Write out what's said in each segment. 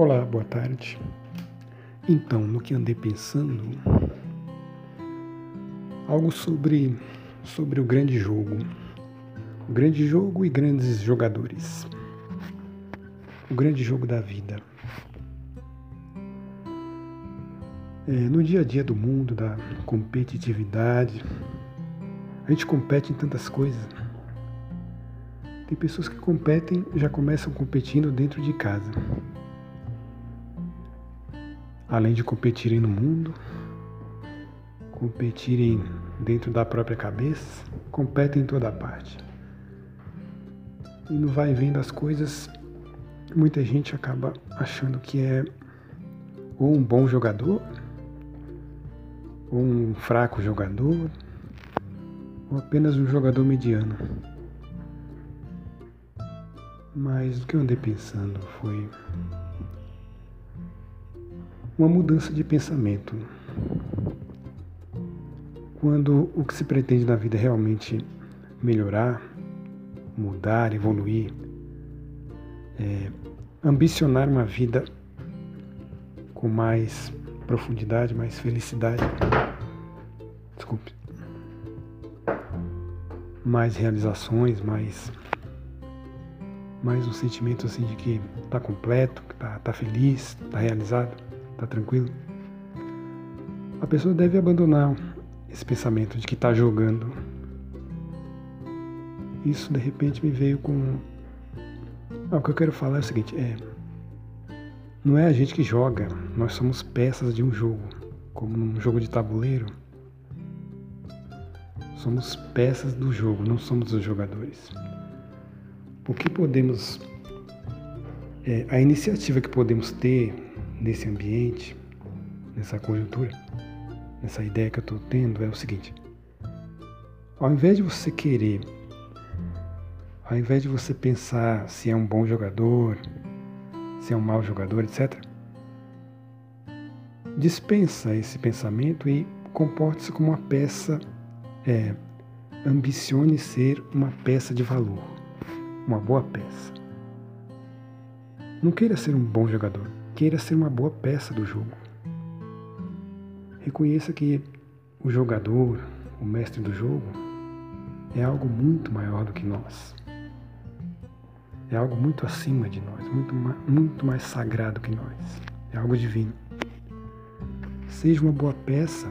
Olá, boa tarde. Então, no que andei pensando, algo sobre, sobre o grande jogo. O grande jogo e grandes jogadores. O grande jogo da vida. É, no dia a dia do mundo, da competitividade, a gente compete em tantas coisas. Tem pessoas que competem, já começam competindo dentro de casa. Além de competirem no mundo, competirem dentro da própria cabeça, competem em toda parte. E no vai vendo as coisas, muita gente acaba achando que é ou um bom jogador, ou um fraco jogador, ou apenas um jogador mediano. Mas o que eu andei pensando foi uma mudança de pensamento. Quando o que se pretende na vida é realmente melhorar, mudar, evoluir, é, ambicionar uma vida com mais profundidade, mais felicidade, desculpe, mais realizações, mais mais um sentimento assim de que está completo, que está tá feliz, está realizado, está tranquilo. A pessoa deve abandonar esse pensamento de que está jogando. Isso de repente me veio com. Ah, o que eu quero falar é o seguinte: é. Não é a gente que joga, nós somos peças de um jogo, como num jogo de tabuleiro. Somos peças do jogo, não somos os jogadores o que podemos, é, a iniciativa que podemos ter nesse ambiente, nessa conjuntura, nessa ideia que eu estou tendo é o seguinte: ao invés de você querer, ao invés de você pensar se é um bom jogador, se é um mau jogador, etc., dispensa esse pensamento e comporte-se como uma peça, é, ambicione ser uma peça de valor uma boa peça. Não queira ser um bom jogador, queira ser uma boa peça do jogo. Reconheça que o jogador, o mestre do jogo, é algo muito maior do que nós. É algo muito acima de nós, muito, muito mais sagrado que nós. É algo divino. Seja uma boa peça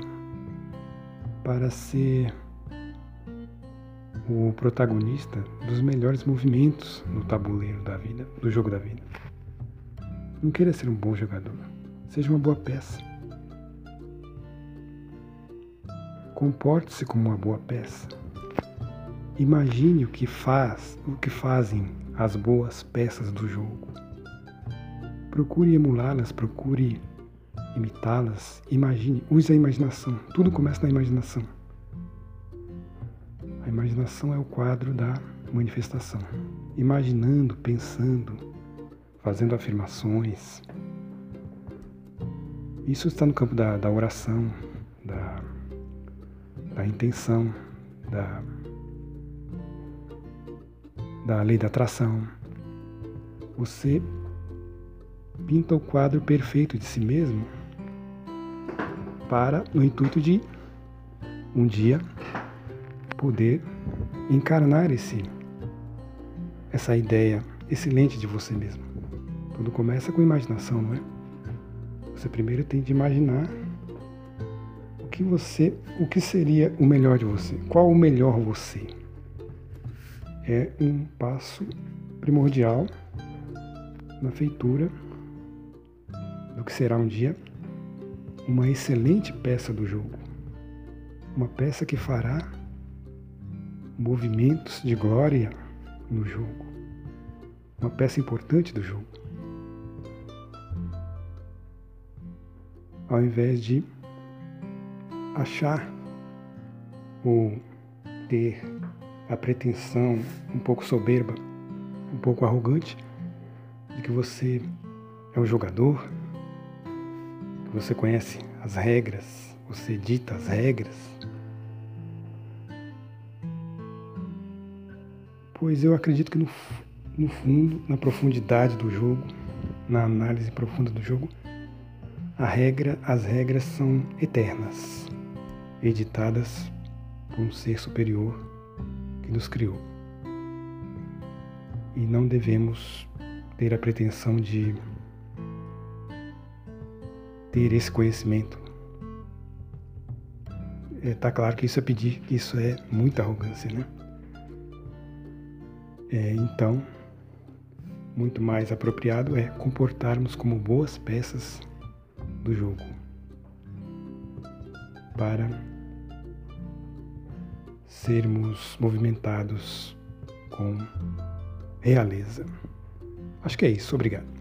para ser o protagonista dos melhores movimentos no tabuleiro da vida, do jogo da vida. Não queira ser um bom jogador, seja uma boa peça. Comporte-se como uma boa peça. Imagine o que faz, o que fazem as boas peças do jogo. Procure emulá-las, procure imitá-las. Imagine, use a imaginação. Tudo começa na imaginação. A imaginação é o quadro da manifestação. Imaginando, pensando, fazendo afirmações. Isso está no campo da, da oração, da, da intenção, da, da lei da atração. Você pinta o quadro perfeito de si mesmo para no intuito de um dia poder encarnar esse essa ideia excelente de você mesmo. Tudo começa com imaginação, não é? Você primeiro tem de imaginar o que você, o que seria o melhor de você. Qual o melhor você? É um passo primordial na feitura do que será um dia uma excelente peça do jogo. Uma peça que fará movimentos de glória no jogo. Uma peça importante do jogo. Ao invés de achar ou ter a pretensão um pouco soberba, um pouco arrogante, de que você é um jogador, que você conhece as regras, você dita as regras, Pois eu acredito que no, no fundo, na profundidade do jogo, na análise profunda do jogo, a regra, as regras são eternas, editadas por um ser superior que nos criou. E não devemos ter a pretensão de ter esse conhecimento. Está é, claro que isso é pedir, que isso é muita arrogância, né? É, então, muito mais apropriado é comportarmos como boas peças do jogo para sermos movimentados com realeza. Acho que é isso. Obrigado.